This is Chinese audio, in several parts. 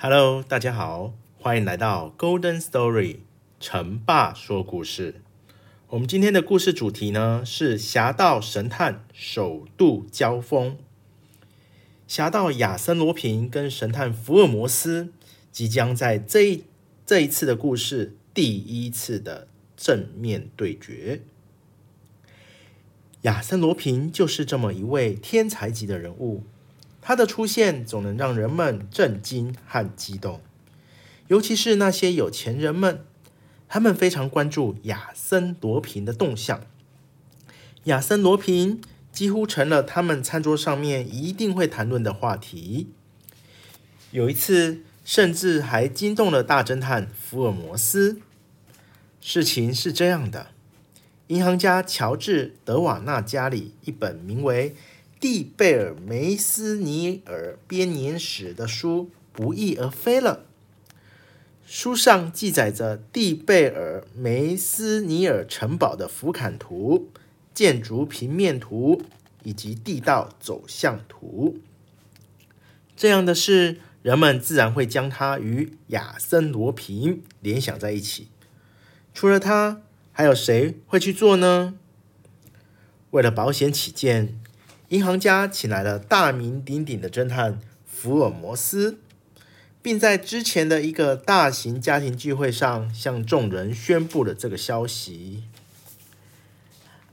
Hello，大家好，欢迎来到 Golden Story，成爸说故事。我们今天的故事主题呢是侠盗神探首度交锋。侠盗亚森罗平跟神探福尔摩斯即将在这一这一次的故事第一次的正面对决。亚森罗平就是这么一位天才级的人物，他的出现总能让人们震惊和激动，尤其是那些有钱人们，他们非常关注亚森罗平的动向。亚森罗平几乎成了他们餐桌上面一定会谈论的话题。有一次，甚至还惊动了大侦探福尔摩斯。事情是这样的。银行家乔治·德瓦纳家里一本名为《蒂贝尔·梅斯尼尔编年史》的书不翼而飞了。书上记载着蒂贝尔·梅斯尼尔城堡的俯瞰图、建筑平面图以及地道走向图。这样的事，人们自然会将它与亚森·罗平联想在一起。除了他。还有谁会去做呢？为了保险起见，银行家请来了大名鼎鼎的侦探福尔摩斯，并在之前的一个大型家庭聚会上向众人宣布了这个消息。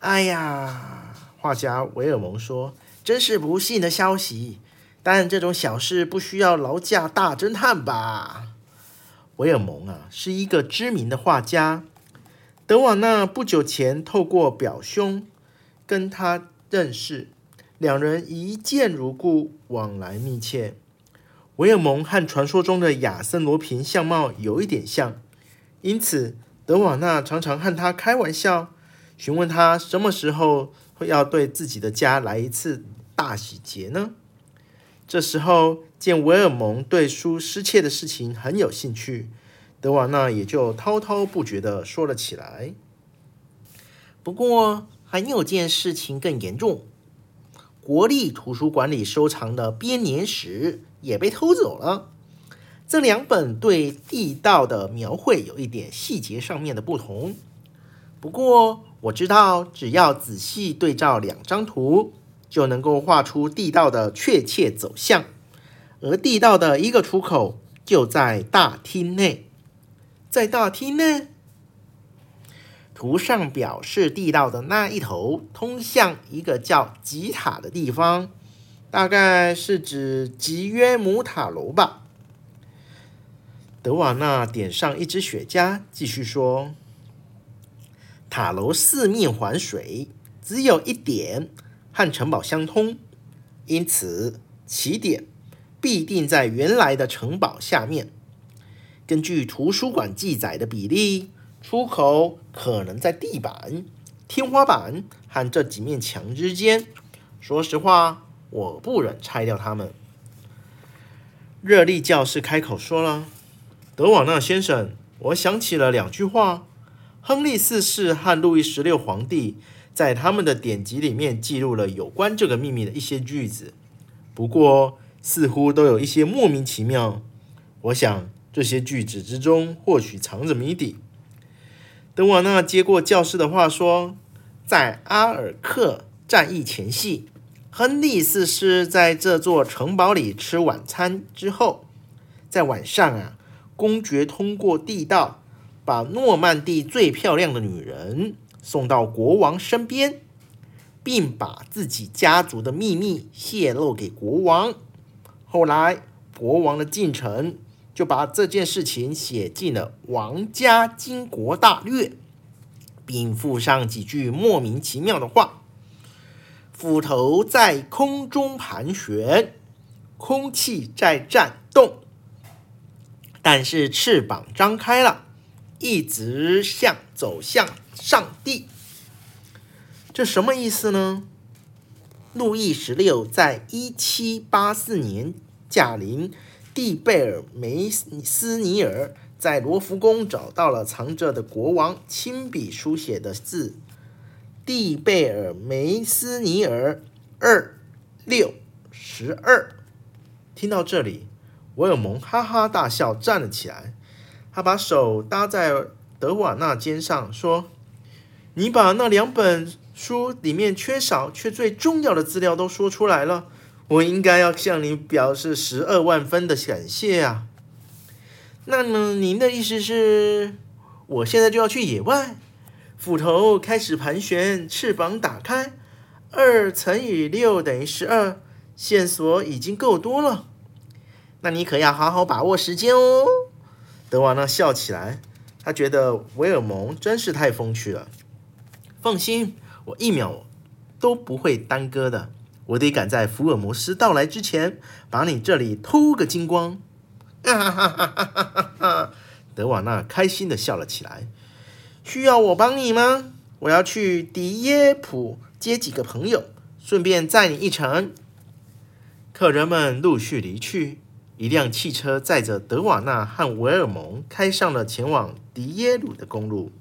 哎呀，画家维尔蒙说：“真是不幸的消息，但这种小事不需要劳驾大侦探吧？”维尔蒙啊，是一个知名的画家。德瓦纳不久前透过表兄跟他认识，两人一见如故，往来密切。维尔蒙和传说中的亚森罗平相貌有一点像，因此德瓦纳常常和他开玩笑，询问他什么时候会要对自己的家来一次大洗劫呢？这时候见维尔蒙对书失窃的事情很有兴趣。德瓦纳也就滔滔不绝地说了起来。不过，还有件事情更严重：国立图书馆里收藏的编年史也被偷走了。这两本对地道的描绘有一点细节上面的不同。不过，我知道只要仔细对照两张图，就能够画出地道的确切走向。而地道的一个出口就在大厅内。在大厅内，图上表示地道的那一头通向一个叫吉塔的地方，大概是指吉约姆塔楼吧。德瓦纳点上一支雪茄，继续说：“塔楼四面环水，只有一点和城堡相通，因此起点必定在原来的城堡下面。”根据图书馆记载的比例，出口可能在地板、天花板和这几面墙之间。说实话，我不忍拆掉它们。热力教师开口说了：“德瓦纳先生，我想起了两句话。亨利四世和路易十六皇帝在他们的典籍里面记录了有关这个秘密的一些句子，不过似乎都有一些莫名其妙。我想。”这些句子之中或许藏着谜底。德瓦纳接过教师的话说：“在阿尔克战役前夕，亨利四世在这座城堡里吃晚餐之后，在晚上啊，公爵通过地道把诺曼第最漂亮的女人送到国王身边，并把自己家族的秘密泄露给国王。后来。”国王的进程，就把这件事情写进了《王家金国大略》，并附上几句莫名其妙的话：“斧头在空中盘旋，空气在颤动，但是翅膀张开了，一直向走向上帝。”这什么意思呢？路易十六在一七八四年驾临蒂贝尔梅斯尼尔，在罗浮宫找到了藏着的国王亲笔书写的字。蒂贝尔梅斯尼尔二六十二。听到这里，维尔蒙哈哈大笑，站了起来。他把手搭在德瓦纳肩上，说：“你把那两本。”书里面缺少却最重要的资料都说出来了，我应该要向你表示十二万分的感谢啊！那么您的意思是，我现在就要去野外，斧头开始盘旋，翅膀打开，二乘以六等于十二，线索已经够多了。那你可要好好把握时间哦。德瓦纳笑起来，他觉得威尔蒙真是太风趣了。放心。我一秒都不会耽搁的，我得赶在福尔摩斯到来之前把你这里偷个精光。哈哈哈哈哈！德瓦纳开心地笑了起来。需要我帮你吗？我要去迪耶普接几个朋友，顺便载你一程。客人们陆续离去，一辆汽车载着德瓦纳和维尔蒙开上了前往迪耶鲁的公路。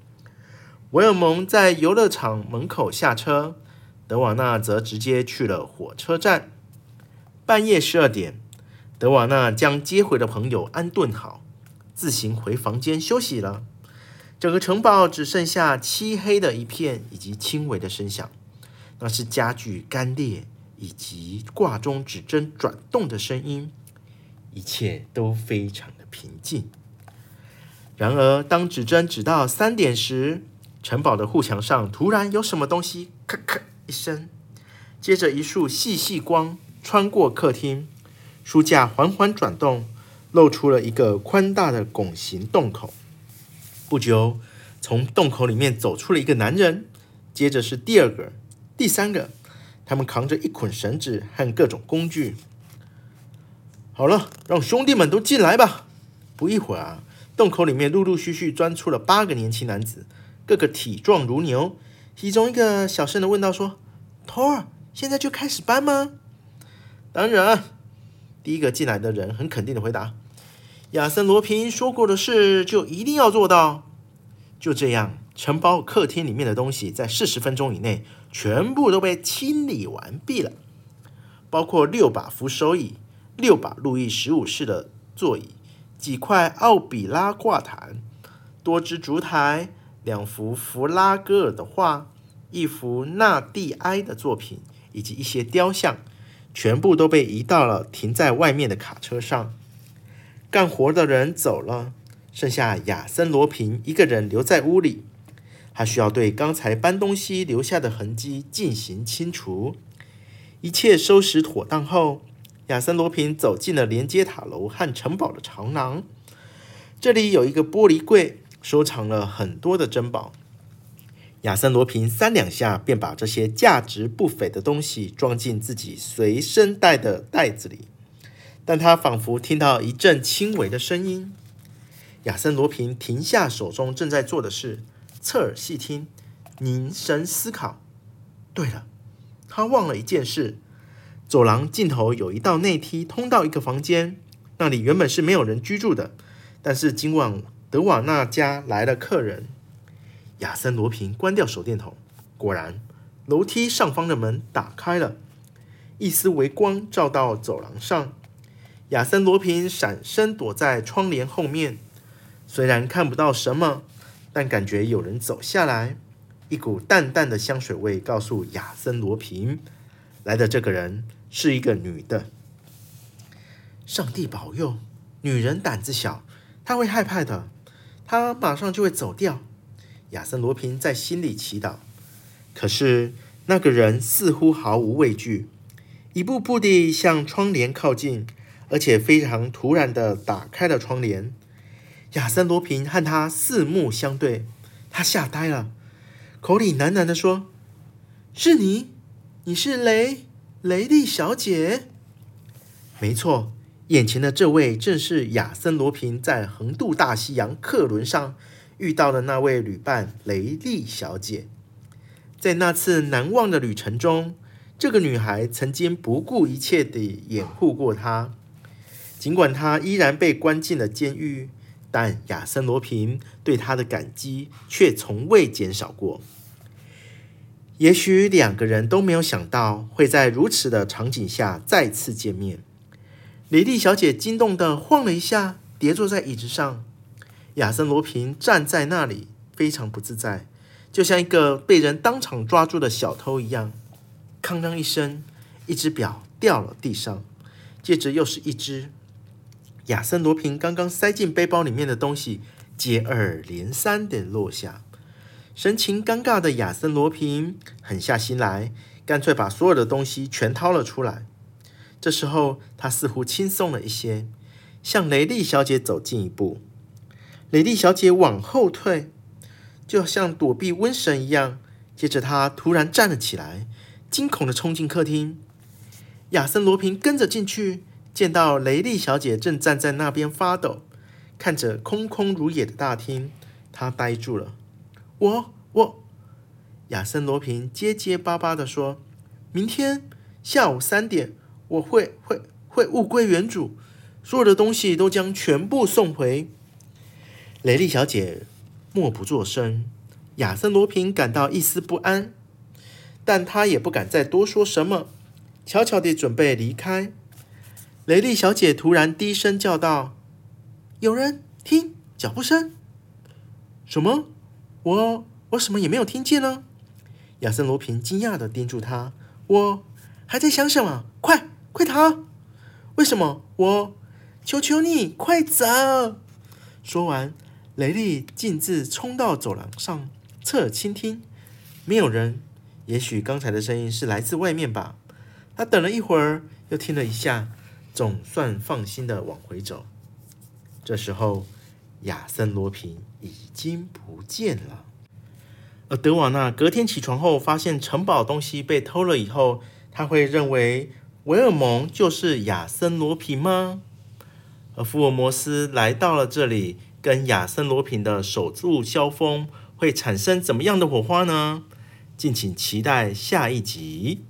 维尔蒙在游乐场门口下车，德瓦纳则直接去了火车站。半夜十二点，德瓦纳将接回的朋友安顿好，自行回房间休息了。整个城堡只剩下漆黑的一片，以及轻微的声响，那是家具干裂以及挂钟指针转动的声音。一切都非常的平静。然而，当指针指到三点时，城堡的护墙上突然有什么东西咔咔一声，接着一束细细光穿过客厅，书架缓缓转动，露出了一个宽大的拱形洞口。不久，从洞口里面走出了一个男人，接着是第二个、第三个，他们扛着一捆绳子和各种工具。好了，让兄弟们都进来吧。不一会儿啊，洞口里面陆陆续续钻出了八个年轻男子。个个体壮如牛，其中一个小声的问道：“说，托儿，现在就开始搬吗？”“当然。”第一个进来的人很肯定的回答：“亚森·罗平说过的事，就一定要做到。”就这样，城堡客厅里面的东西在四十分钟以内全部都被清理完毕了，包括六把扶手椅、六把路易十五式的座椅、几块奥比拉挂毯、多只烛台。两幅弗拉戈尔的画，一幅纳蒂埃的作品，以及一些雕像，全部都被移到了停在外面的卡车上。干活的人走了，剩下亚森罗平一个人留在屋里。他需要对刚才搬东西留下的痕迹进行清除。一切收拾妥当后，亚森罗平走进了连接塔楼和城堡的长廊。这里有一个玻璃柜。收藏了很多的珍宝，亚森罗平三两下便把这些价值不菲的东西装进自己随身带的袋子里，但他仿佛听到一阵轻微的声音。亚森罗平停下手中正在做的事，侧耳细听，凝神思考。对了，他忘了一件事：走廊尽头有一道内梯通到一个房间，那里原本是没有人居住的，但是今晚。德瓦纳家来了客人，亚森罗平关掉手电筒，果然，楼梯上方的门打开了，一丝微光照到走廊上。亚森罗平闪身躲在窗帘后面，虽然看不到什么，但感觉有人走下来，一股淡淡的香水味告诉亚森罗平，来的这个人是一个女的。上帝保佑，女人胆子小，她会害怕的。她马上就会走掉，亚森罗平在心里祈祷。可是那个人似乎毫无畏惧，一步步地向窗帘靠近，而且非常突然地打开了窗帘。亚森·罗平和他四目相对，他吓呆了，口里喃喃地说：“是你？你是雷雷利小姐？”没错，眼前的这位正是亚森·罗平在横渡大西洋客轮上遇到的那位旅伴雷利小姐。在那次难忘的旅程中，这个女孩曾经不顾一切地掩护过他。尽管她依然被关进了监狱，但亚森·罗平对她的感激却从未减少过。也许两个人都没有想到会在如此的场景下再次见面。雷莉小姐惊动地晃了一下，跌坐在椅子上。亚森·罗平站在那里，非常不自在。就像一个被人当场抓住的小偷一样，哐当一声，一只表掉了地上，接着又是一只。亚森罗平刚刚塞进背包里面的东西接二连三的落下，神情尴尬的亚森罗平狠下心来，干脆把所有的东西全掏了出来。这时候他似乎轻松了一些，向雷莉小姐走近一步，雷莉小姐往后退。就像躲避瘟神一样，接着她突然站了起来，惊恐地冲进客厅。亚森·罗平跟着进去，见到雷莉小姐正站在那边发抖，看着空空如也的大厅，他呆住了。我我，亚森·罗平结结巴巴地说：“明天下午三点，我会会会物归原主，所有的东西都将全部送回。”雷莉小姐。默不作声，亚森罗平感到一丝不安，但他也不敢再多说什么，悄悄地准备离开。雷莉小姐突然低声叫道：“有人听脚步声？什么？我我什么也没有听见呢？”亚森罗平惊讶地盯住他：“我还在想什么？快快逃！为什么？我求求你快走！”说完。雷利径自冲到走廊上，侧倾听，没有人。也许刚才的声音是来自外面吧。他等了一会儿，又听了一下，总算放心的往回走。这时候，亚森·罗平已经不见了。而德瓦纳隔天起床后，发现城堡东西被偷了以后，他会认为维尔蒙就是亚森·罗平吗？而福尔摩斯来到了这里。跟亚森罗平的首度交锋会产生怎么样的火花呢？敬请期待下一集。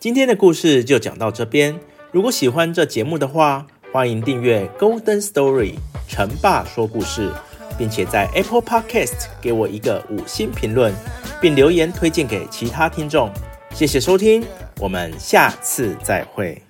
今天的故事就讲到这边。如果喜欢这节目的话，欢迎订阅 Golden Story 陈爸说故事，并且在 Apple Podcast 给我一个五星评论，并留言推荐给其他听众。谢谢收听，我们下次再会。